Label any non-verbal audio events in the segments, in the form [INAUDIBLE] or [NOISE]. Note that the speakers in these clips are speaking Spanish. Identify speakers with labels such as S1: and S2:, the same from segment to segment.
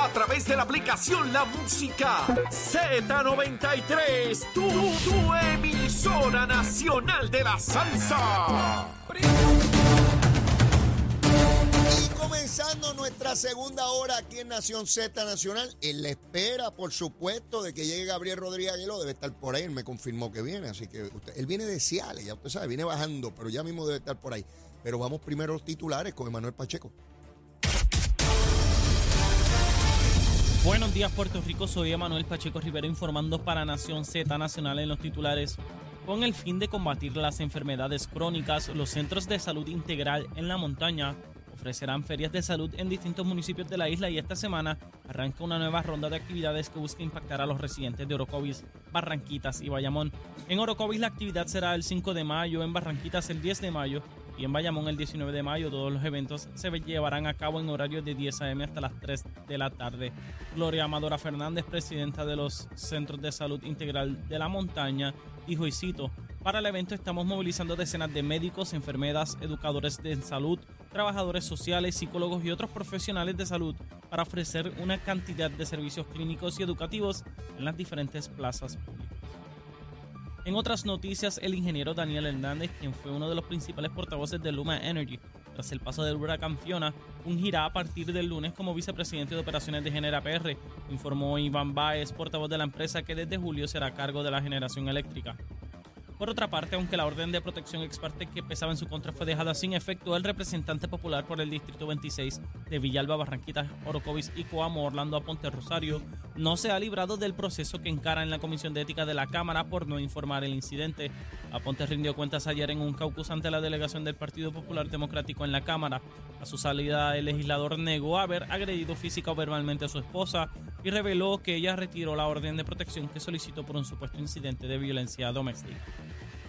S1: A través de la aplicación La Música Z93. Tu, tu emisora nacional de la salsa.
S2: Y comenzando nuestra segunda hora aquí en Nación Z Nacional, en la espera, por supuesto, de que llegue Gabriel Rodríguez Aguiló, debe estar por ahí, él me confirmó que viene, así que él viene de Ciales, ya usted sabe, viene bajando, pero ya mismo debe estar por ahí. Pero vamos primero los titulares con Emanuel Pacheco.
S3: Buenos días Puerto Rico, soy Emanuel Pacheco Rivera informando para Nación Z Nacional en los titulares. Con el fin de combatir las enfermedades crónicas, los centros de salud integral en la montaña ofrecerán ferias de salud en distintos municipios de la isla y esta semana arranca una nueva ronda de actividades que busca impactar a los residentes de Orocovis, Barranquitas y Bayamón. En Orocovis la actividad será el 5 de mayo, en Barranquitas el 10 de mayo y en Bayamón el 19 de mayo. Todos los eventos se llevarán a cabo en horarios de 10 a.m. hasta las 3 de la tarde. Gloria Amadora Fernández, presidenta de los Centros de Salud Integral de la Montaña, dijo y cito, para el evento estamos movilizando decenas de médicos, enfermeras, educadores de salud, trabajadores sociales, psicólogos y otros profesionales de salud para ofrecer una cantidad de servicios clínicos y educativos en las diferentes plazas públicas. En otras noticias, el ingeniero Daniel Hernández, quien fue uno de los principales portavoces de Luma Energy tras el paso del huracán Fiona, fungirá a partir del lunes como vicepresidente de operaciones de Genera PR, informó Iván Baez, portavoz de la empresa que desde julio será a cargo de la generación eléctrica. Por otra parte, aunque la orden de protección ex parte que pesaba en su contra fue dejada sin efecto, el representante popular por el Distrito 26 de Villalba, Barranquitas, Orocovis y Coamo, Orlando Aponte Rosario, no se ha librado del proceso que encara en la Comisión de Ética de la Cámara por no informar el incidente. Aponte rindió cuentas ayer en un caucus ante la delegación del Partido Popular Democrático en la Cámara. A su salida, el legislador negó haber agredido física o verbalmente a su esposa y reveló que ella retiró la orden de protección que solicitó por un supuesto incidente de violencia doméstica.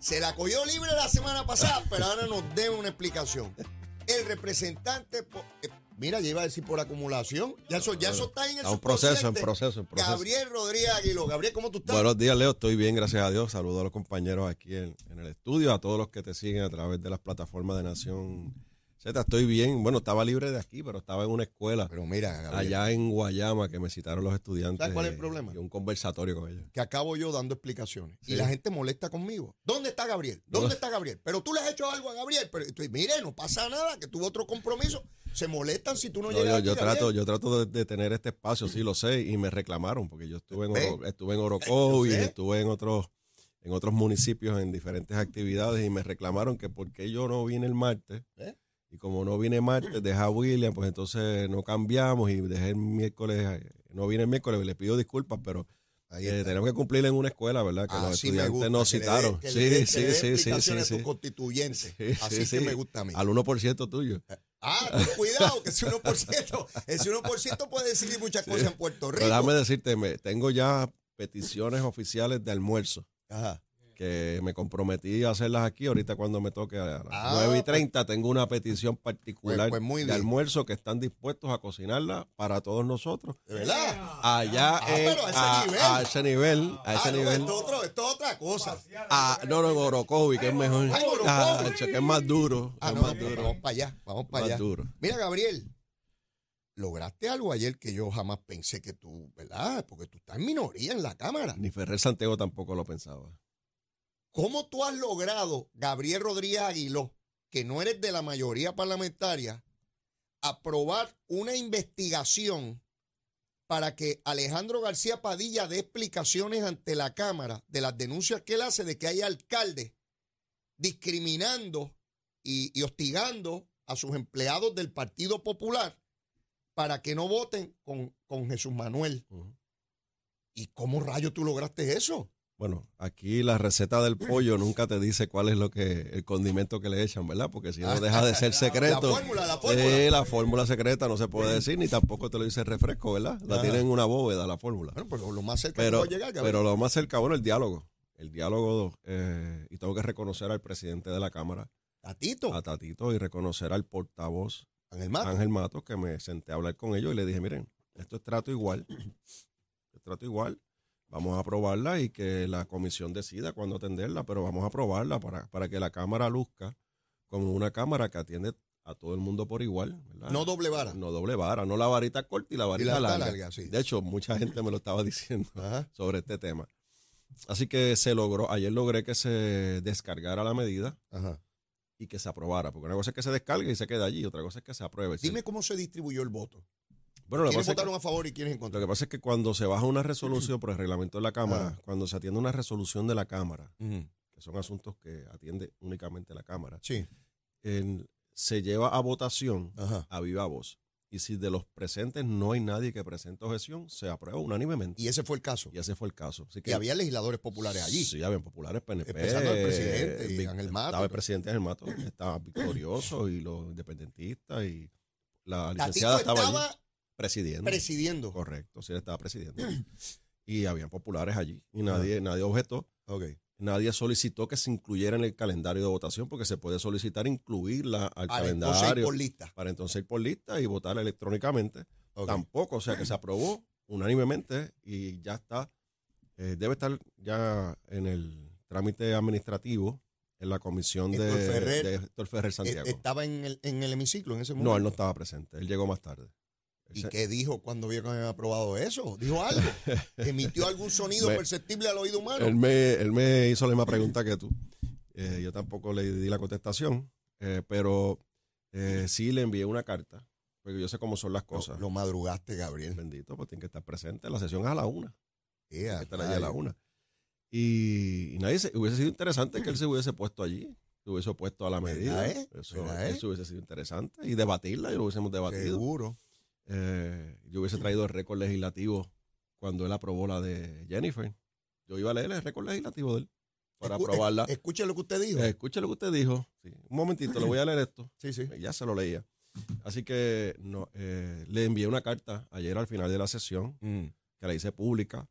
S2: Se la cogió libre la semana pasada, pero ahora nos debe una explicación. El representante, eh, mira, ya iba a decir por acumulación. Ya eso, ya eso está en el
S4: un proceso, en proceso, en proceso.
S2: Gabriel Rodríguez Aguiló. Gabriel, ¿cómo tú estás?
S4: Buenos días, Leo. Estoy bien, gracias a Dios. Saludo a los compañeros aquí en, en el estudio, a todos los que te siguen a través de las plataformas de Nación Z. Estoy bien. Bueno, estaba libre de aquí, pero estaba en una escuela
S2: Pero mira, Gabriel,
S4: allá en Guayama que me citaron los estudiantes.
S2: ¿Sabes cuál es el
S4: eh,
S2: problema?
S4: y un conversatorio con ellos.
S2: que acabo yo dando explicaciones. Y la gente molesta conmigo. ¿Dónde está Gabriel? ¿Dónde
S4: No.
S2: está Gabriel? Pero tú le has hecho algo a Gabriel. Pero tú, mire, no pasa nada, que tuvo otro compromiso. Se molestan si tú no,
S4: No,
S2: llegas
S4: yo,
S2: aquí,
S4: yo trato, yo trato de, de tener este espacio, sí lo sé, y me reclamaron porque yo estuve en. Oro- estuve en [LAUGHS] Oroco y estuve en otros en otros municipios en diferentes actividades y me reclamaron que porque yo no vine el martes
S2: ¿Ve?
S4: Y como no vine martes dejé a William, pues entonces no cambiamos y dejé el miércoles, eh, no vine el miércoles, le pido disculpas, pero eh, tenemos que cumplir en una escuela, ¿verdad? Que los
S2: Así me
S4: estudiantes
S2: gusta,
S4: nos citaron.
S2: que le
S4: Sí,
S2: que
S4: sí,
S2: le
S4: sí, sí, sí, sí.
S2: tus constituyentes.
S4: Sí,
S2: Así
S4: sí,
S2: que
S4: sí.
S2: me gusta a mí.
S4: Al 1% tuyo.
S2: Ah, cuidado, que ese 1%, ese 1% puede decir muchas cosas en Puerto Rico.
S4: Pero déjame decirte, me, tengo ya peticiones oficiales de almuerzo.
S2: Ajá.
S4: Que me comprometí a hacerlas aquí. Ahorita cuando me toque a las
S2: Ah,
S4: 9 y 30 tengo una petición particular
S2: Pues- pues
S4: de almuerzo que están dispuestos a cocinarla para todos nosotros.
S2: ¿De verdad?
S4: Allá
S2: Ah,
S4: en-
S2: pero a ese
S4: a,
S2: nivel.
S4: a ese nivel, a ese
S2: Ah, no,
S4: nivel.
S2: esto, es otra cosa.
S4: Ah, no, no, en Orocovi, que es mejor.
S2: Ay.
S4: Ah, che, que es más duro.
S2: Ah,
S4: es
S2: no,
S4: más
S2: no,
S4: duro.
S2: vamos para allá, vamos para allá.
S4: duro.
S2: Mira, Gabriel, lograste algo ayer que yo jamás pensé que tú, ¿verdad? Porque tú estás en minoría en la Cámara.
S4: Ni Ferrer Santiago tampoco lo pensaba.
S2: ¿Cómo tú has logrado, Gabriel Rodríguez Aguiló, que no eres de la mayoría parlamentaria, aprobar una investigación para que Alejandro García Padilla dé explicaciones ante la Cámara de las denuncias que él hace de que hay alcaldes discriminando y, y hostigando a sus empleados del Partido Popular para que no voten con, con Jesús Manuel. ¿Y cómo rayo tú lograste eso?
S4: Bueno, aquí la receta del pollo nunca te dice cuál es lo que el condimento que le echan, ¿verdad? Porque si no deja de ser [LAUGHS] secreto.
S2: La fórmula, la fórmula.
S4: Sí, la fórmula secreta no se puede decir, ni tampoco te lo dice el refresco, ¿verdad? La
S2: Ajá.
S4: tienen en una bóveda, la fórmula.
S2: Bueno, pero lo más cerca que
S4: Pero,
S2: a llegar,
S4: pero lo más cerca, bueno, el diálogo. El diálogo, eh, y tengo que reconocer al presidente de la Cámara,
S2: Tatito,
S4: a Tatito, y reconocer al portavoz
S2: Ángel Mato.
S4: Ángel Mato, que me senté a hablar con ellos y le dije, miren, esto es trato igual, es trato igual, vamos a aprobarla y que la comisión decida cuándo atenderla, pero vamos a aprobarla para, para que la Cámara luzca como una Cámara que atiende a todo el mundo por igual. ¿verdad?
S2: No doble vara.
S4: No doble vara, no la varita corta y la varita
S2: la
S4: larga.
S2: larga, sí.
S4: De hecho, mucha gente me lo estaba [LAUGHS] diciendo
S2: Ajá.
S4: sobre este tema. Así que se logró, ayer logré que se descargara la medida
S2: Ajá.
S4: y que se aprobara, porque una cosa es que se descargue y se quede allí, otra cosa es que se apruebe.
S2: Dime cómo se distribuyó el voto.
S4: Bueno, lo que,
S2: ¿Quiénes
S4: pasa es que,
S2: votaron a favor y quiénes en
S4: lo que pasa es que cuando se baja una resolución por el reglamento de la Cámara,
S2: Ah.
S4: cuando se atiende una resolución de la Cámara, que son asuntos que atiende únicamente la Cámara,
S2: Sí.
S4: en- se lleva a votación
S2: Ajá.
S4: a viva voz. Y si de los presentes no hay nadie que presente objeción, se aprueba unánimemente.
S2: Y ese fue el caso.
S4: Y ese fue el caso. Así que
S2: Y había legisladores populares allí.
S4: Sí, habían populares PNP.
S2: Empezando el presidente Ángel Mato.
S4: Estaba el presidente Ángel Mato, estaba victorioso y los independentistas y la
S2: Tatito
S4: licenciada estaba,
S2: estaba
S4: allí presidiendo.
S2: presidiendo.
S4: Correcto, sí, él estaba presidiendo. [CLEARS THROAT] y habían populares allí y nadie, nadie objetó.
S2: Ok.
S4: Nadie solicitó que se incluyera en el calendario de votación porque se puede solicitar incluirla al
S2: Para entonces ir
S4: calendario
S2: por lista.
S4: para entonces ir por lista y votar electrónicamente. Tampoco, o sea que se aprobó unánimemente y ya está, eh, debe estar ya en el trámite administrativo en la comisión de
S2: Ferrer,
S4: de Héctor Ferrer
S2: Eh,
S4: Santiago.
S2: Estaba en el, en el hemiciclo en ese momento.
S4: no, él no estaba presente, él llegó más tarde.
S2: ¿Y qué dijo cuando vio que habían aprobado eso? ¿Dijo algo? [LAUGHS] ¿Emitió algún sonido
S4: Me-
S2: perceptible al oído humano?
S4: él, me, él me hizo la misma pregunta que tú. Eh, yo tampoco le di la contestación, eh, pero eh, sí le envié una carta, porque yo sé cómo son las cosas.
S2: lo madrugaste, Gabriel.
S4: Bendito, pues tiene que estar presente. La sesión es a la una. Estar allí a la una. Y, y nadie se, hubiese sido interesante que él se hubiese puesto allí, se hubiese opuesto a la medida.
S2: ¿Verdad, eh?
S4: Eso,
S2: ¿Verdad, eh?
S4: eso hubiese sido interesante. Y debatirla, y lo hubiésemos debatido.
S2: Seguro.
S4: Eh, yo hubiese traído el récord legislativo cuando él aprobó la de Jennifer. Yo iba a leer el récord legislativo de él para
S2: Escu-
S4: aprobarla.
S2: es- Escuche lo que usted dijo.
S4: Escuche lo que usted dijo. Sí, un momentito, le voy a leer esto.
S2: sí, sí.
S4: Ya se lo leía. Así que no, eh, le envié una carta ayer al final de la sesión
S2: Mm,
S4: que la hice pública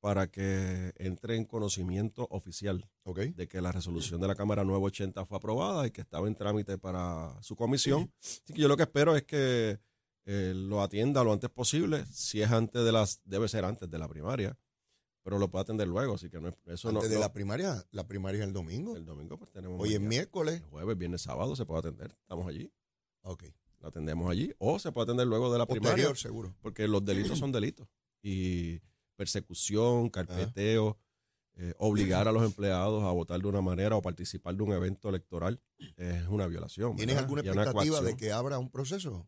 S4: para que entre en conocimiento oficial
S2: ok.
S4: de que la resolución de la Cámara 980 fue aprobada y que estaba en trámite para su comisión. Así que yo lo que espero es que eh, lo atienda lo antes posible. Si es antes de las, debe ser antes de la primaria, pero lo puede atender luego. Así que no, es- eso no.
S2: Antes de
S4: no-
S2: la primaria, la primaria es el domingo.
S4: el domingo pues tenemos.
S2: Hoy es miércoles.
S4: El jueves, viernes, sábado se puede atender. Estamos allí.
S2: Ok.
S4: Lo atendemos allí. O se puede atender luego de la primaria.
S2: Posterior, seguro.
S4: porque los delitos son delitos. Y persecución, carpeteo, eh, obligar a los empleados a votar de una manera o participar de un evento electoral es una violación.
S2: ¿Tienes
S4: ¿verdad?
S2: alguna expectativa de que abra un proceso?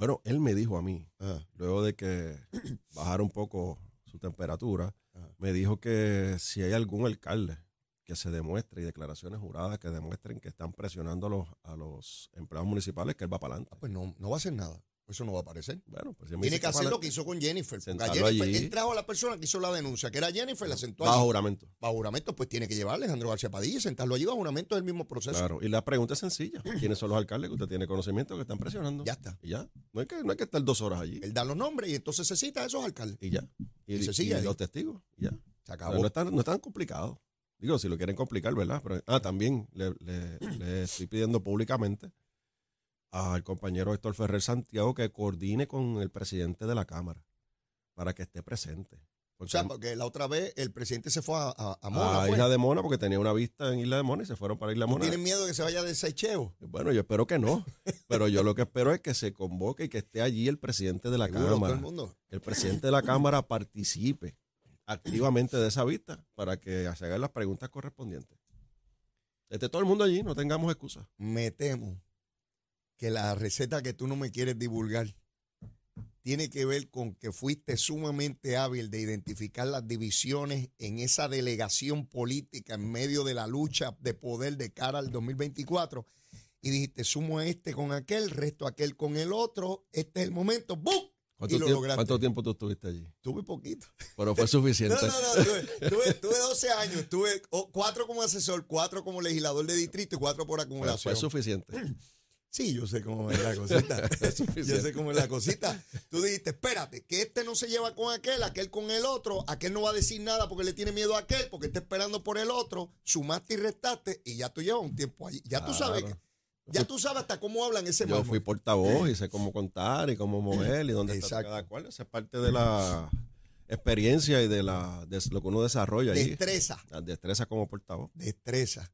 S4: Bueno, él me dijo a mí,
S2: Ah,
S4: luego de que [CLEARS THROAT] bajara un poco su temperatura,
S2: Ajá.
S4: me dijo que si hay algún alcalde que se demuestre y declaraciones juradas que demuestren que están presionando a los, a los empleados municipales, que él va para adelante.
S2: pues no, no va a hacer nada. Eso no va a aparecer.
S4: Bueno, pues
S2: Tiene que hacer lo que hizo con Jennifer. Porque a Jennifer,
S4: allí.
S2: él trajo a la persona que hizo la denuncia, que era Jennifer, la sentó
S4: Bajo
S2: allí.
S4: juramento.
S2: Bajo juramento, pues tiene que llevar a Alejandro García Padilla y sentarlo allí bajo juramento es el mismo proceso.
S4: Claro, y la pregunta es sencilla. ¿Quiénes son los alcaldes que usted tiene conocimiento que están presionando?
S2: Ya está.
S4: Y ya. No hay que, no hay que estar dos horas allí.
S2: Él da los nombres y entonces se cita a esos alcaldes.
S4: Y ya. Y,
S2: Y se sigue
S4: y los testigos. y ya.
S2: Se
S4: O sea,
S2: acabó.
S4: no, es tan, no es tan complicado. Digo, si lo quieren complicar, ¿verdad? Pero, ah, también le, le- le estoy pidiendo públicamente al compañero Héctor Ferrer Santiago que coordine con el presidente de la Cámara para que esté presente.
S2: o
S4: Porque
S2: sea, porque la otra vez el presidente se fue a, a, a Mona.
S4: a. Isla de Mona, porque tenía una vista en Isla de Mona y se fueron para Isla de
S2: ¿Tú
S4: Mona.
S2: tienes miedo de que se vaya de Seicheo?
S4: Bueno, yo espero que no, [LAUGHS] pero yo lo que espero es que se convoque y que esté allí el presidente de la
S2: Seguro, todo
S4: Cámara,
S2: el mundo.
S4: que el presidente de la Cámara participe activamente de esa vista para que se hagan las preguntas correspondientes. Esté todo el mundo allí, no tengamos excusas.
S2: Me temo que la receta que tú no me quieres divulgar tiene que ver con que fuiste sumamente hábil de identificar las divisiones en esa delegación política en medio de la lucha de poder de cara al 2024 y dijiste, sumo a este con aquel, resto a aquel con el otro, este es el momento, ¡bum!
S4: ¿Cuánto,
S2: Y lo
S4: tiempo, cuánto tiempo tú estuviste allí?
S2: Tuve poquito.
S4: Pero fue suficiente. [LAUGHS]
S2: No, no, no, tuve, tuve, [LAUGHS] tuve 12 años, tuve oh, cuatro como asesor, cuatro como legislador de distrito y cuatro por acumulación.
S4: fue suficiente. [CLEARS THROAT]
S2: Sí, yo sé cómo es la [LAUGHS] cosita. [LAUGHS] yo sé cómo es la cosita. Tú dijiste, espérate, que este no se lleva con aquel, aquel con el otro, aquel no va a decir nada porque le tiene miedo a aquel, porque está esperando por el otro, sumaste y restaste y ya tú llevas un tiempo allí. Ya tú sabes, que- ya tú sabes hasta cómo hablan ese
S4: Yo fui portavoz y sé cómo contar y cómo mover y dónde está
S2: Exacto.
S4: cada cual. Esa es parte de la experiencia y de, la, de lo que uno desarrolla ahí.
S2: Destreza,
S4: Las destrezas como portavoz.
S2: destreza.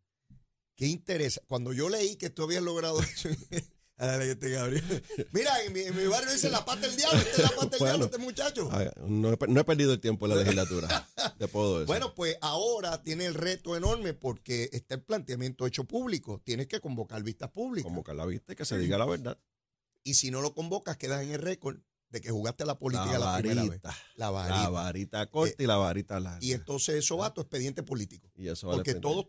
S2: ¿Qué interesa? Cuando yo leí que tú habías logrado eso. [LAUGHS] Este Gabriel. Mira, en mi, en mi barrio dice la pata del diablo. Este es la pata del
S4: Bueno.
S2: diablo, este muchacho.
S4: No he, no he perdido el tiempo en la legislatura. Te puedo decir.
S2: Bueno, pues ahora tiene el reto enorme porque está el planteamiento hecho público. Tienes que convocar vistas públicas.
S4: convocar la vista y que se diga la verdad.
S2: Y si no lo convocas, quedas en el récord de que jugaste la política
S4: La
S2: la, primera vez.
S4: varita.
S2: La
S4: La
S2: varita.
S4: corta y la varita larga.
S2: Y entonces eso va a tu expediente político.
S4: Y eso
S2: Porque todos,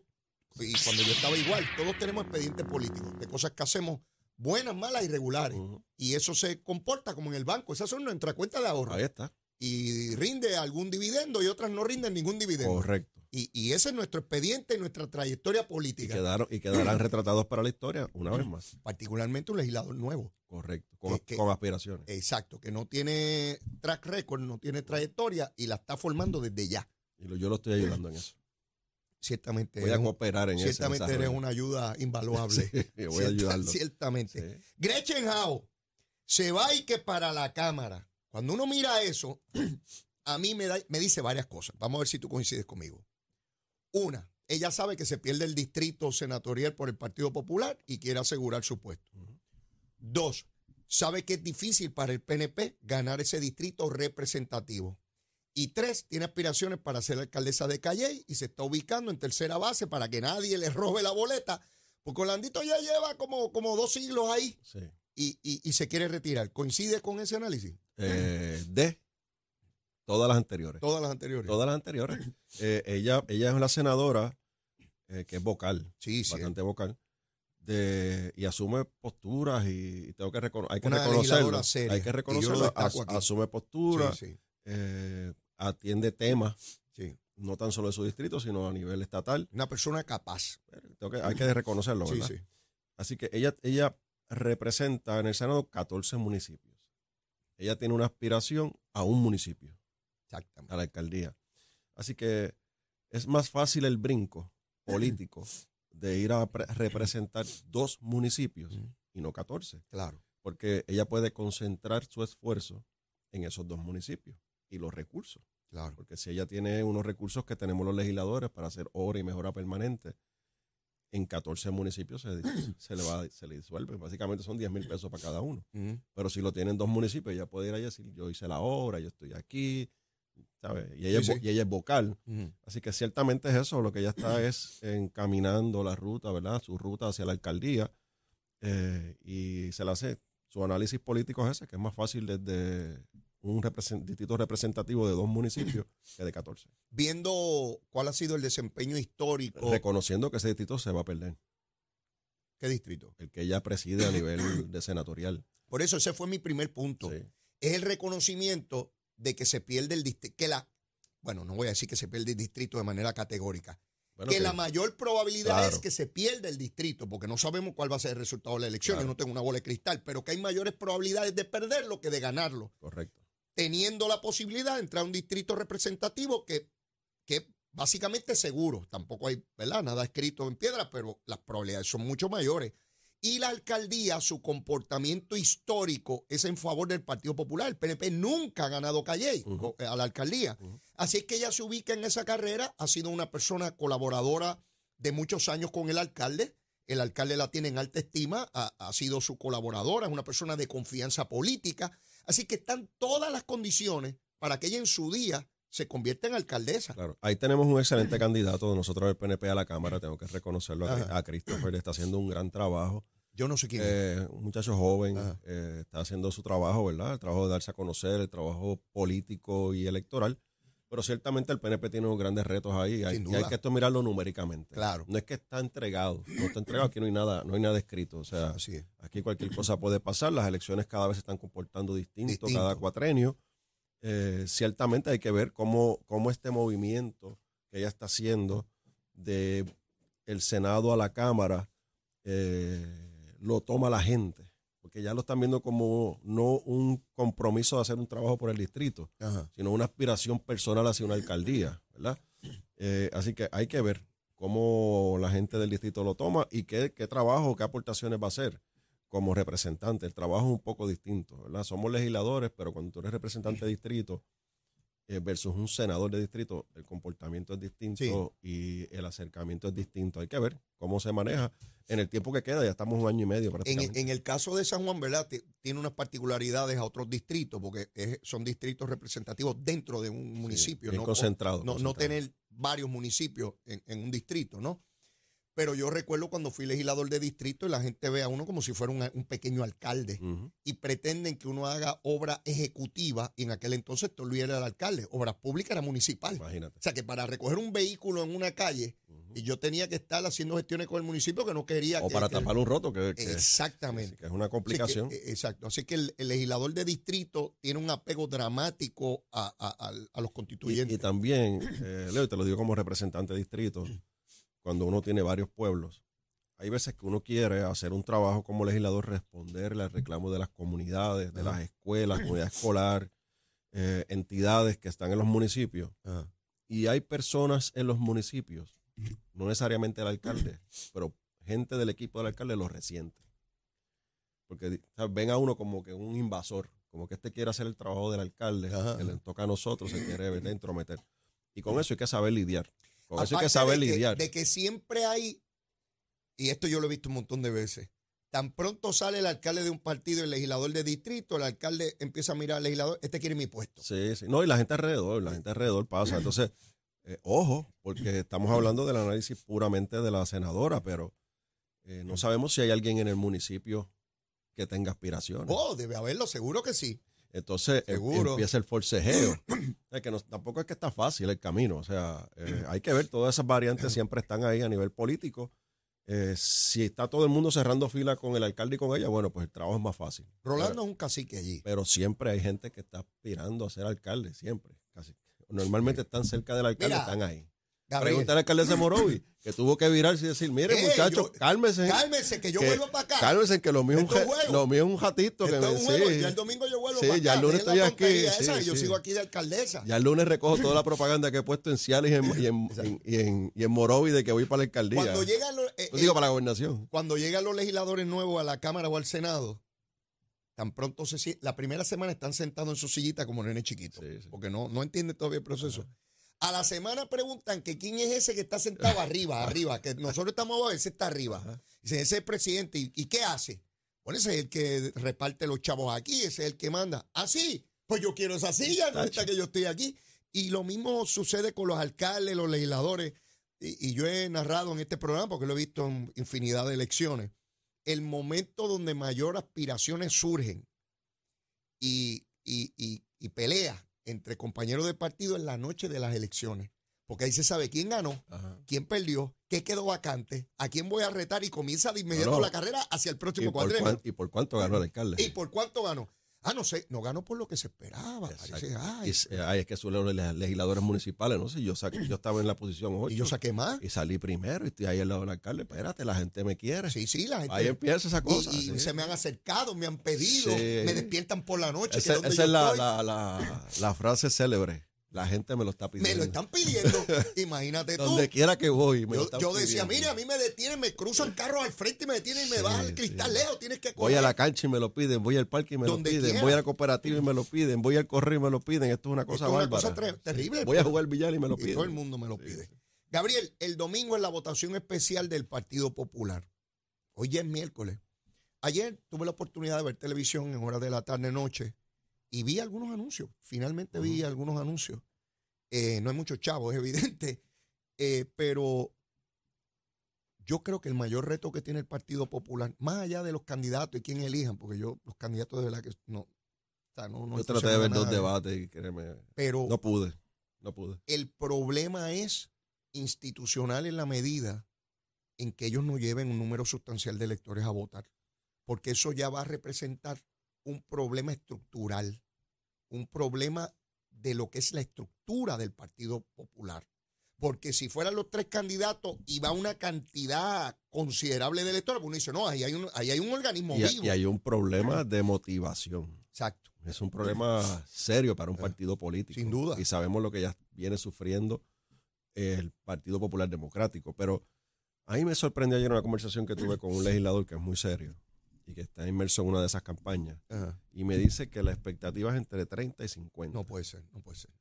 S2: y cuando yo estaba igual, todos tenemos expedientes políticos de cosas que hacemos buenas, malas y regulares. Y eso se comporta como en el banco. Esas son nuestras cuentas de ahorro.
S4: Ahí está.
S2: Y rinde algún dividendo y otras no rinden ningún dividendo.
S4: Correcto.
S2: Y, y ese es nuestro expediente y nuestra trayectoria
S4: Y,
S2: política.
S4: quedaron, y quedarán retratados para la historia una vez más. [CLEARS THROAT]
S2: particularmente un legislador nuevo.
S4: Correcto. Con,
S2: Que- que-
S4: con aspiraciones.
S2: Exacto, que no tiene track record, no tiene trayectoria y la está formando desde ya.
S4: Y lo- yo lo estoy ayudando en eso.
S2: Ciertamente,
S4: Voy a cooperar en
S2: ciertamente
S4: ese
S2: eres una ayuda [LAUGHS] invaluable.
S4: Sí, voy a
S2: Cierta-
S4: ayudarlo.
S2: Ciertamente.
S4: Sí.
S2: Gretchen Howe se va y que para la Cámara. Cuando uno mira eso, [CLEARS THROAT] a mí me, da, me dice varias cosas. Vamos a ver si tú coincides conmigo. Una, ella sabe que se pierde el distrito senatorial por el Partido Popular y quiere asegurar su puesto. Dos, sabe que es difícil para el PNP ganar ese distrito representativo. Y tres, tiene aspiraciones para ser alcaldesa de Calley y se está ubicando en tercera base para que nadie le robe la boleta, porque Orlandito ya lleva como, como dos siglos ahí
S4: Sí.
S2: y, y- y se quiere retirar. ¿Coincide con ese análisis?
S4: Eh, de todas las anteriores.
S2: Todas las anteriores.
S4: Todas las anteriores. [LAUGHS] Eh, ella, ella es una senadora eh, que es vocal,
S2: Sí, sí.
S4: bastante vocal, de, y asume posturas y, tengo que recono- hay que reconocerlo.
S2: seria,
S4: Hay que reconocerlo. as- asume posturas,
S2: Sí, sí,
S4: eh, atiende temas,
S2: sí.
S4: no tan solo de su distrito, sino a nivel estatal.
S2: Una persona capaz.
S4: Tengo que- hay que reconocerlo,
S2: Sí,
S4: ¿verdad?
S2: sí.
S4: Así que ella, ella representa en el Senado 14 municipios. Ella tiene una aspiración a un municipio,
S2: Exactamente.
S4: a la alcaldía. Así que es más fácil el brinco político [CLEARS THROAT] de ir a pre- representar dos municipios y no 14,
S2: Claro.
S4: porque ella puede concentrar su esfuerzo en esos dos municipios y los recursos.
S2: Claro.
S4: Porque si ella tiene unos recursos que tenemos los legisladores para hacer obra y mejora permanente, en 14 municipios se, [COUGHS] se le va se le disuelve. Básicamente son 10 mil pesos para cada uno. Pero si lo tienen dos municipios, ella puede ir ahí y decir, yo hice la obra, yo estoy aquí, ¿sabes? Y ella,
S2: Sí, sí.
S4: y ella es vocal. Así que ciertamente es eso, lo que ella está [COUGHS] es encaminando la ruta, ¿verdad? Su ruta hacia la alcaldía. eh, y se la hace. Su análisis político es ese, que es más fácil desde un represen- distrito representativo de dos municipios [CLEARS THROAT] que de 14.
S2: Viendo cuál ha sido el desempeño histórico.
S4: Reconociendo que ese distrito se va a perder,
S2: ¿Qué distrito?
S4: el que ella preside a nivel [CLEARS THROAT] de senatorial.
S2: Por eso ese fue mi primer punto.
S4: Sí.
S2: Es el reconocimiento de que se pierde el distrito. Que la, bueno, no voy a decir que se pierde el distrito de manera categórica.
S4: Bueno,
S2: que
S4: que-
S2: la mayor probabilidad
S4: Claro.
S2: es que se pierda el distrito, porque no sabemos cuál va a ser el resultado de la elección.
S4: Claro.
S2: Yo no tengo una bola de cristal, pero que hay mayores probabilidades de perderlo que de ganarlo.
S4: correcto.
S2: Teniendo la posibilidad de entrar a un distrito representativo que, que básicamente seguro. Tampoco hay, ¿verdad? Nada escrito en piedra, pero las probabilidades son mucho mayores. Y la alcaldía, su comportamiento histórico es en favor del Partido Popular. El PNP nunca ha ganado Calle
S4: Ujú.
S2: a la alcaldía. Así es que ella se ubica en esa carrera, ha sido una persona colaboradora de muchos años con el alcalde. El alcalde la tiene en alta estima, ha, ha sido su colaboradora, es una persona de confianza política. Así que están todas las condiciones para que ella en su día se convierta en alcaldesa.
S4: Claro, ahí tenemos un excelente [LAUGHS] candidato de nosotros del PNP a la Cámara, tengo que reconocerlo a, a Christopher, está haciendo un gran trabajo.
S2: Yo no sé quién es.
S4: Eh, un muchacho joven, eh, está haciendo su trabajo, ¿verdad? El trabajo de darse a conocer, el trabajo político y electoral. Pero ciertamente el PNP tiene unos grandes retos ahí hay, y hay que esto mirarlo numéricamente.
S2: Claro.
S4: No es que está entregado, no está entregado, aquí no hay nada, no hay nada escrito. O sea,
S2: Así es.
S4: aquí cualquier cosa puede pasar, las elecciones cada vez se están comportando distinto,
S2: Distinto.
S4: cada cuatrenio. Eh, ciertamente hay que ver cómo, cómo este movimiento que ella está haciendo de el Senado a la Cámara eh, lo toma la gente, porque ya lo están viendo como no un compromiso de hacer un trabajo por el distrito,
S2: Ajá.
S4: sino una aspiración personal hacia una alcaldía, ¿verdad? Eh, así que hay que ver cómo la gente del distrito lo toma y qué, qué trabajo, qué aportaciones va a hacer como representante. El trabajo es un poco distinto, ¿verdad? Somos legisladores, pero cuando tú eres representante de distrito eh, versus un senador de distrito, el comportamiento es distinto y el acercamiento es distinto. Hay que ver cómo se maneja en el tiempo que queda. Ya estamos un año y medio
S2: En,
S4: prácticamente.
S2: en el caso de San Juan, ¿verdad? Ti- Tiene unas particularidades a otros distritos, porque es- son distritos representativos dentro de un municipio,
S4: bien
S2: ¿no?
S4: concentrado,
S2: No, no tener varios municipios en, en un distrito, ¿no? Pero yo recuerdo cuando fui legislador de distrito y la gente ve a uno como si fuera un, un pequeño alcalde y pretenden que uno haga obra ejecutiva y en aquel entonces te olvidara el alcalde. Obras públicas era municipal.
S4: Imagínate.
S2: O sea que para recoger un vehículo en una calle y yo tenía que estar haciendo gestiones con el municipio que no quería
S4: O
S2: que-
S4: para
S2: que-
S4: tapar un roto, que, que-
S2: Exactamente.
S4: que es una
S2: Así
S4: complicación.
S2: eh, exacto. Así que el, el legislador de distrito tiene un apego dramático a, a- a- a los constituyentes.
S4: y también, eh, Leo, te lo digo como representante de distrito, [CLEARS THROAT] cuando uno tiene varios pueblos, hay veces que uno quiere hacer un trabajo como legislador, responderle al reclamo de las comunidades, de las escuelas, comunidad escolar, eh, entidades que están en los municipios.
S2: Ajá.
S4: Y hay personas en los municipios, no necesariamente el alcalde, pero gente del equipo del alcalde lo resiente. Porque ¿sabes? ven a uno como que un invasor, como que este quiere hacer el trabajo del alcalde,
S2: Ajá.
S4: que le toca a nosotros, se quiere ¿verdad? entrometer. Y con eso hay que saber lidiar. Con eso hay
S2: Aparte
S4: que saber
S2: de
S4: lidiar.
S2: de que siempre hay, y esto yo lo he visto un montón de veces, tan pronto sale el alcalde de un partido, el legislador de distrito, el alcalde empieza a mirar al legislador, este quiere mi puesto.
S4: Sí, sí. No, y la gente alrededor, la gente alrededor pasa. Entonces, eh, ojo, porque estamos hablando del análisis puramente de la senadora, pero eh, no sabemos si hay alguien en el municipio que tenga aspiraciones.
S2: Oh, debe haberlo, seguro que sí.
S4: Entonces em-
S2: Seguro.
S4: empieza el forcejeo. [CLEARS THROAT] Que no- tampoco es que está fácil el camino. O sea, eh, hay que ver, todas esas variantes siempre están ahí a nivel político. Eh, si está todo el mundo cerrando fila con el alcalde y con ella, bueno, pues el trabajo es más fácil.
S2: Rolando es un cacique allí.
S4: Pero siempre hay gente que está aspirando a ser alcalde, siempre. Casi. Normalmente están cerca del alcalde,
S2: Mira,
S4: están ahí. Pregúntale al alcalde de Morovi, que tuvo que virarse y decir, mire
S2: Eh,
S4: muchachos, cálmese.
S2: cálmese, que yo
S4: que-
S2: vuelvo para acá.
S4: Cálmese, que lo mío, es un lo mío es un ratito. Que me, sí.
S2: ya el domingo yo vuelvo
S4: Sí,
S2: para
S4: ya
S2: acá.
S4: el lunes estoy aquí, sí,
S2: Yo sigo aquí de alcaldesa.
S4: Ya el lunes recojo toda la [LAUGHS] propaganda que he puesto en Ciales y en, y en, y en- y en Morovi de que voy para la alcaldía.
S2: Cuando llegan los, eh,
S4: Yo digo
S2: eh,
S4: para la gobernación.
S2: cuando llegan los legisladores nuevos a la Cámara o al Senado, tan pronto se la primera semana están sentados en su sillita como nene chiquito, porque no, no entienden todavía el proceso. A la semana preguntan que quién es ese que está sentado arriba, [LAUGHS] arriba, que nosotros estamos abajo, ese está arriba. Dicen, ese es el presidente. ¿Y, y qué hace? Bueno, ese es el que reparte los chavos aquí, ese es el que manda. Ah, sí, pues yo quiero esa silla, no está que yo estoy aquí. Y lo mismo sucede con los alcaldes, los legisladores. Y, y yo he narrado en este programa, porque lo he visto en infinidad de elecciones, el momento donde mayor aspiraciones surgen y, y, y, y peleas entre compañeros de partido en la noche de las elecciones. Porque ahí se sabe quién ganó,
S4: Ajá.
S2: quién perdió, qué quedó vacante, a quién voy a retar y comienza de inmediato
S4: No, no.
S2: la carrera hacia el
S4: ¿Y
S2: próximo cuadrenio.
S4: ¿Y por cuánto ganó el alcalde?
S2: ¿Y por cuánto ganó? Ah, no sé, no ganó por lo que se esperaba. Parece, ay,
S4: Y s- eh, ay, es que son los le- legisladores municipales, no sé, yo, saqué- yo estaba en la posición 8
S2: y yo saqué más.
S4: y salí primero y estoy ahí al lado del alcalde. Espérate, la gente me quiere.
S2: Sí, sí, la gente.
S4: Ahí empieza esa cosa.
S2: y
S4: sí.
S2: se me han acercado, me han pedido,
S4: Sí.
S2: me despiertan por la noche.
S4: Esa,
S2: que
S4: es la, la, la frase célebre. La gente me lo está pidiendo.
S2: me lo están pidiendo. [LAUGHS] Imagínate tú.
S4: Donde quiera que voy. Me lo
S2: Yo,
S4: están
S2: yo decía,
S4: pidiendo.
S2: mire, a mí me detienen, me cruzan carros al frente y me detienen y me
S4: Sí,
S2: bajan el
S4: sí.
S2: cristal lejos, tienes que
S4: Voy a la cancha y me lo piden, voy al parque y me
S2: Donde
S4: lo piden,
S2: quiera.
S4: voy a la cooperativa y me lo piden, voy al correo y me lo piden. Esto es una cosa
S2: Esto es una
S4: bárbara.
S2: cosa terrible.
S4: Voy a jugar billar y me lo
S2: y
S4: piden.
S2: todo el mundo me lo pide. Gabriel, el domingo es la votación especial del Partido Popular. Hoy es miércoles. Ayer tuve la oportunidad de ver televisión en horas de la tarde noche y vi algunos anuncios. Finalmente vi algunos anuncios. Eh, no hay muchos chavos, [LAUGHS] es evidente. Eh, pero yo creo que el mayor reto que tiene el Partido Popular, más allá de los candidatos y quién elijan, porque yo, los candidatos de verdad que no. o sea, no, no
S4: Yo traté de ver dos debates y créeme,
S2: Pero
S4: no pude. no pude.
S2: El problema es institucional en la medida en que ellos no lleven un número sustancial de electores a votar, porque eso ya va a representar un problema estructural, un problema de lo que es la estructura del Partido Popular. Porque si fueran los tres candidatos y va una cantidad considerable de electores, pues uno dice, no, ahí hay un, ahí hay un organismo
S4: Y,
S2: vivo.
S4: y hay un problema de motivación.
S2: Exacto.
S4: Es un problema serio para un partido político.
S2: Eh, sin duda.
S4: Y sabemos lo que ya viene sufriendo el Partido Popular Democrático. Pero a mí me sorprendió ayer una conversación que tuve con un legislador que es muy serio y que está inmerso en una de esas campañas.
S2: Ajá.
S4: Y me dice que la expectativa es entre 30 y 50.
S2: No puede ser, no puede ser.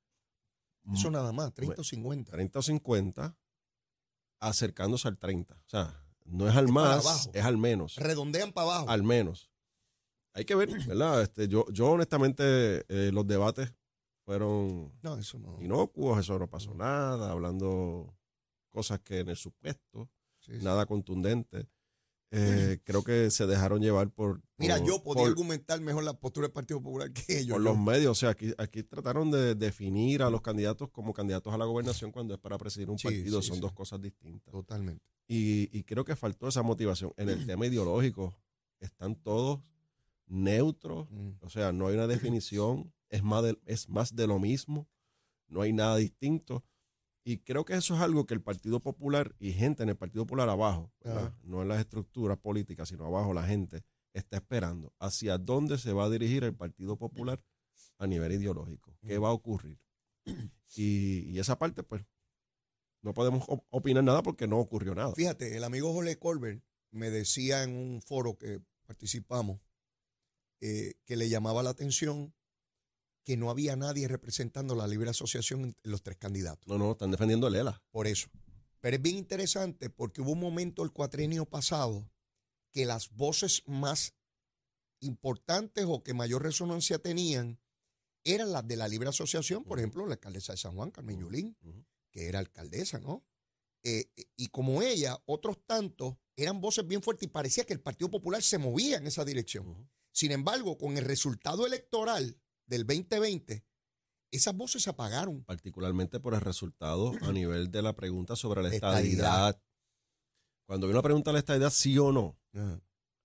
S4: Mm,
S2: Eso nada más, 30 o 50.
S4: 30 o 50 acercándose al 30. O sea, no es al
S2: Es
S4: más, es al menos.
S2: Redondean para abajo.
S4: Al menos. Hay que ver, [CLEARS THROAT] ¿verdad? Este, yo, yo honestamente, eh, los debates fueron
S2: No, eso no.
S4: inocuos, eso no pasó nada, hablando cosas que en el supuesto,
S2: Sí, sí.
S4: nada contundente. Eh, creo que se dejaron llevar por,
S2: Mira,
S4: por-
S2: yo podía
S4: por-
S2: argumentar mejor la postura del Partido Popular que ellos.
S4: por los medios. O sea, aquí, aquí trataron de definir a los candidatos como candidatos a la gobernación cuando es para presidir un
S2: Sí,
S4: partido.
S2: sí,
S4: Son
S2: sí.
S4: dos cosas distintas.
S2: Totalmente.
S4: Y, y creo que faltó esa motivación. En el [CLEARS THROAT] tema ideológico están todos neutros,
S2: Mm.
S4: o sea, no hay una definición, es más de, es más de lo mismo, no hay nada distinto. Y creo que eso es algo que el Partido Popular y gente en el Partido Popular abajo, no en las estructuras políticas, sino abajo la gente está esperando hacia dónde se va a dirigir el Partido Popular a nivel ideológico, qué va a ocurrir. Y, y esa parte, pues, no podemos op- opinar nada porque no ocurrió nada.
S2: Fíjate, el amigo Jorge Colbert me decía en un foro que participamos eh, que le llamaba la atención que no había nadie representando la libre asociación en los tres candidatos.
S4: No, no, están defendiendo el ELA.
S2: Por eso. Pero es bien interesante porque hubo un momento el cuatrenio pasado que las voces más importantes o que mayor resonancia tenían eran las de la libre asociación, por ejemplo, la alcaldesa de San Juan, Carmen Yulín, que era alcaldesa, ¿no? Eh, eh, y como ella, otros tantos eran voces bien fuertes y parecía que el Partido Popular se movía en esa dirección. Sin embargo, con el resultado electoral del 2020, esas voces se apagaron.
S4: particularmente por el resultado a nivel de la pregunta sobre la
S2: Estadidad.
S4: estadidad. Cuando vino la pregunta de la estadidad, sí o no,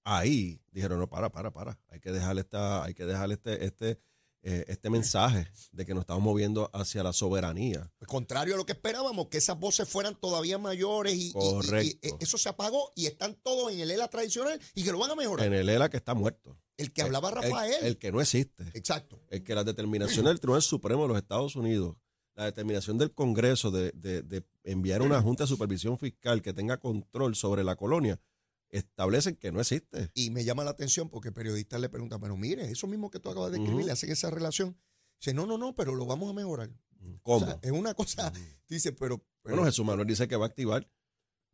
S4: ahí dijeron, no, para, para, para. Hay que dejar esta, hay que dejar este, este, eh, este mensaje de que nos estamos moviendo hacia la soberanía.
S2: Pues, contrario a lo que esperábamos, que esas voces fueran todavía mayores y, y- y- y,
S4: Correcto.
S2: eh, eso se apagó y están todos en el ELA tradicional y que lo van a mejorar.
S4: En el ELA que está muerto.
S2: El que hablaba
S4: El-
S2: Rafael.
S4: El, que no existe.
S2: Exacto.
S4: El que la determinación del Tribunal Supremo de los Estados Unidos, la determinación del Congreso de, de- de enviar una Junta de Supervisión Fiscal que tenga control sobre la colonia, establecen que no existe.
S2: Y me llama la atención porque periodistas le preguntan, pero mire, eso mismo que tú acabas de escribir,
S4: Ujú.
S2: le hacen esa relación. Dice, no, no, no, pero lo vamos a mejorar.
S4: ¿Cómo?
S2: O sea, es una cosa, dice, pero... pero-
S4: Bueno, Jesús Manuel dice que va a activar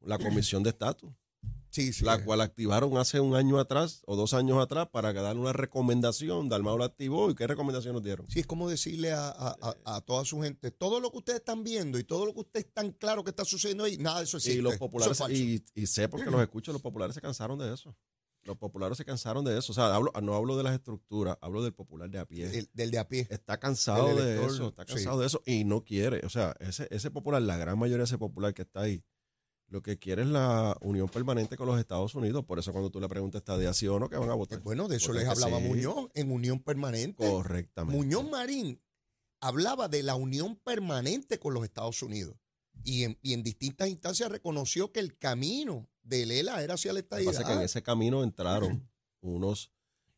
S4: la [CLEARS THROAT] comisión de estatus,
S2: sí, sí,
S4: la cual activaron hace un año atrás o dos años atrás para dar una recomendación. Dalmau la activó y qué recomendación nos dieron.
S2: Sí, es como decirle a, a- a- a toda su gente, todo lo que ustedes están viendo y todo lo que ustedes están claro que está sucediendo ahí, nada de eso existe.
S4: y los populares,
S2: es
S4: y, y sé porque los escucho, los populares se cansaron de eso. Los populares se cansaron de eso. O sea, hablo, no hablo de las estructuras, hablo del popular de a pie.
S2: del, del de a pie.
S4: está cansado de eso, está
S2: sí.
S4: cansado de eso y no quiere. O sea, ese, ese popular, la gran mayoría de ese popular que está ahí, lo que quiere es la unión permanente con los Estados Unidos. Por eso cuando tú le preguntas esta día sí o no, que van a votar.
S2: Bueno, de eso les hablaba
S4: sí.
S2: Muñoz en unión permanente.
S4: Correctamente.
S2: Muñoz Marín hablaba de la unión permanente con los Estados Unidos y en, y en distintas instancias reconoció que el camino de Lela era hacia la
S4: Lo que pasa es que en
S2: estadidad.
S4: ese camino entraron unos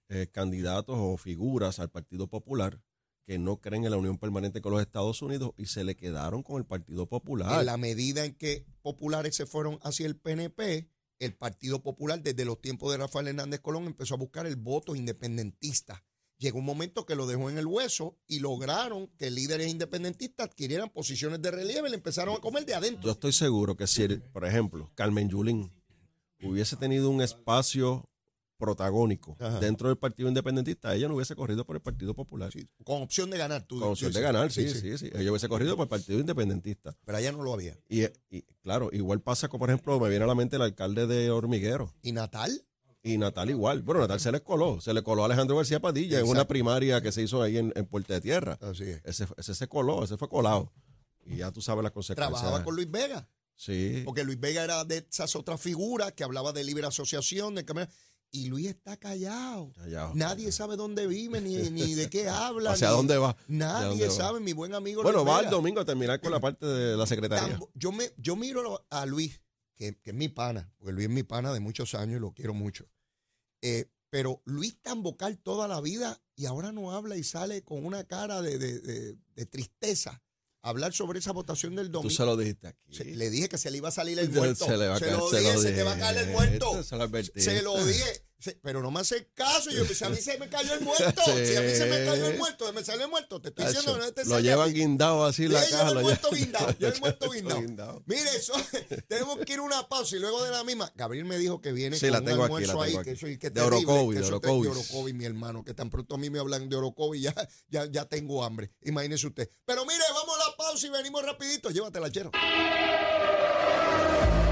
S4: eh, candidatos o figuras al Partido Popular que no creen en la unión permanente con los Estados Unidos y se le quedaron con el Partido Popular.
S2: En la medida en que populares se fueron hacia el PNP, el Partido Popular, desde los tiempos de Rafael Hernández Colón, empezó a buscar el voto independentista. Llegó un momento que lo dejó en el hueso y lograron que líderes independentistas adquirieran posiciones de relieve y le empezaron a comer de
S4: Yo
S2: adentro.
S4: estoy seguro que si, el- por ejemplo, Carmen Yulín hubiese tenido un espacio protagónico
S2: Ajá.
S4: dentro del Partido Independentista, ella no hubiese corrido por el Partido Popular.
S2: Sí, con opción de ganar. Tú,
S4: Con opción de ganar, sí, sí, sí, Ella hubiese corrido por el Partido Independentista.
S2: Pero allá no lo había.
S4: Y, y, claro, igual pasa con, por ejemplo, me viene a la mente el alcalde de Hormiguero.
S2: ¿Y Natal?
S4: Y Natal igual. Bueno, Natal se le coló. Se le coló a Alejandro García Padilla en una primaria que se hizo ahí en, en Puerta de Tierra.
S2: Así es.
S4: Ese, ese se coló, ese fue colado. Y ya tú sabes las consecuencias.
S2: Trabajaba con Luis Vega.
S4: Sí.
S2: Porque Luis Vega era de esas otras figuras que hablaba de libre asociación, de. Y Luis está callado.
S4: Callado.
S2: Nadie sabe dónde vive ni, [LAUGHS] ni de qué habla.
S4: ¿Hacia
S2: ni-
S4: dónde va?
S2: Nadie sabe, mi buen amigo
S4: Bueno,
S2: Luis
S4: va el domingo a terminar con la parte de la secretaría.
S2: Tan- yo, me, yo miro a Luis, que, que es mi pana, porque Luis es mi pana de muchos años y lo quiero mucho. Eh, pero Luis tan vocal toda la vida y ahora no habla y sale con una cara de, de- de- de tristeza. Hablar sobre esa votación del
S4: Tú
S2: domingo.
S4: se lo dijiste aquí.
S2: Se- le dije que se le iba a salir el
S4: Se-
S2: muerto.
S4: Se le va a caer,
S2: lo
S4: se
S2: dije,
S4: lo
S2: se te va a caer el muerto.
S4: Se lo advertí.
S2: Se lo dije. Se- pero no me hace caso. Yo, si a mí se me cayó el muerto.
S4: Sí.
S2: Si a mí se me cayó el muerto, me salió el muerto. Te estoy diciendo, no te
S4: lo llevan guindado así la caja.
S2: Yo el [LAUGHS] muerto guindado. Yo el muerto
S4: Guindado.
S2: Mire, eso, [LAUGHS] tenemos que ir a una pausa y luego de la misma. Gabriel me dijo que viene
S4: Sí,
S2: con
S4: la
S2: un
S4: tengo aquí,
S2: almuerzo
S4: la
S2: ahí,
S4: tengo
S2: que
S4: aquí.
S2: eso es que
S4: De Orocovi,
S2: que
S4: de Orocovis,
S2: mi hermano, que tan pronto a mí me hablan de Orocovi ya, ya, ya tengo hambre. Imagínese usted. Pero mire, vamos a la pausa y venimos rapidito. Llévatela, chero.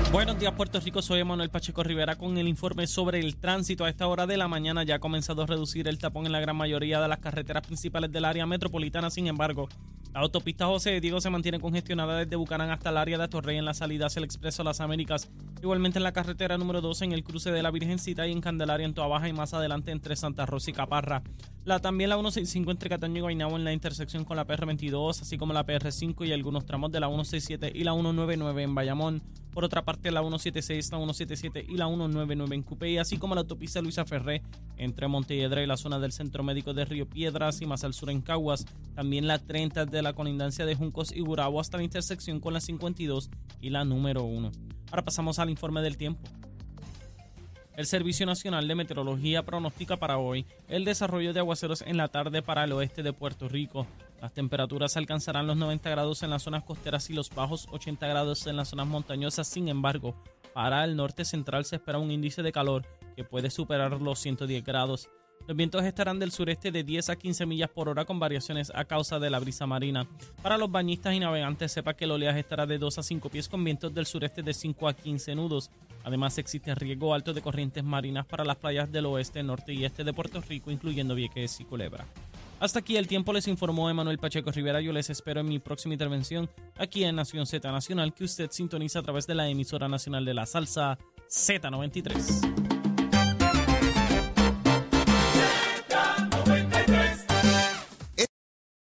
S3: Buenos días Puerto Rico, soy Manuel Pacheco Rivera con el informe sobre el tránsito. A esta hora de la mañana ya ha comenzado a reducir el tapón en la gran mayoría de las carreteras principales del área metropolitana. Sin embargo, la autopista José Diego se mantiene congestionada desde Bucarán hasta el área de Torrey en la salida hacia el Expreso Las Américas. Igualmente en la carretera número 12 en el cruce de la Virgencita y en Candelaria en Toa Baja y más adelante entre Santa Rosa y Caparra. La, también la 165 entre Cataño y Guaynabo en la intersección con la PR22, así como la PR5 y algunos tramos de la 167 y la 199 en Bayamón. Por otra parte, la 176, la 177 y la 199 en Cupey, así como la autopista Luisa Ferré entre Montelledra y la zona del Centro Médico de Río Piedras y más al sur en Caguas. También la 30 de la colindancia de Juncos y Gurabo hasta la intersección con la 52 y la número 1. Ahora pasamos al informe del tiempo. El Servicio Nacional de Meteorología pronostica para hoy el desarrollo de aguaceros en la tarde para el oeste de Puerto Rico. Las temperaturas alcanzarán los 90 grados en las zonas costeras y los bajos 80 grados en las zonas montañosas. Sin embargo, para el norte central se espera un índice de calor que puede superar los 110 grados. Los vientos estarán del sureste de 10 a 15 millas por hora con variaciones a causa de la brisa marina. Para los bañistas y navegantes, sepa que el oleaje estará de 2 a 5 pies con vientos del sureste de 5 a 15 nudos. Además, existe riesgo alto de corrientes marinas para las playas del oeste, norte y este de Puerto Rico, incluyendo Vieques y Culebra. Hasta aquí el tiempo les informó Emanuel Pacheco Rivera. Yo les espero en mi próxima intervención aquí en Nación Z Nacional, que usted sintoniza a través de la emisora nacional de la salsa Z93.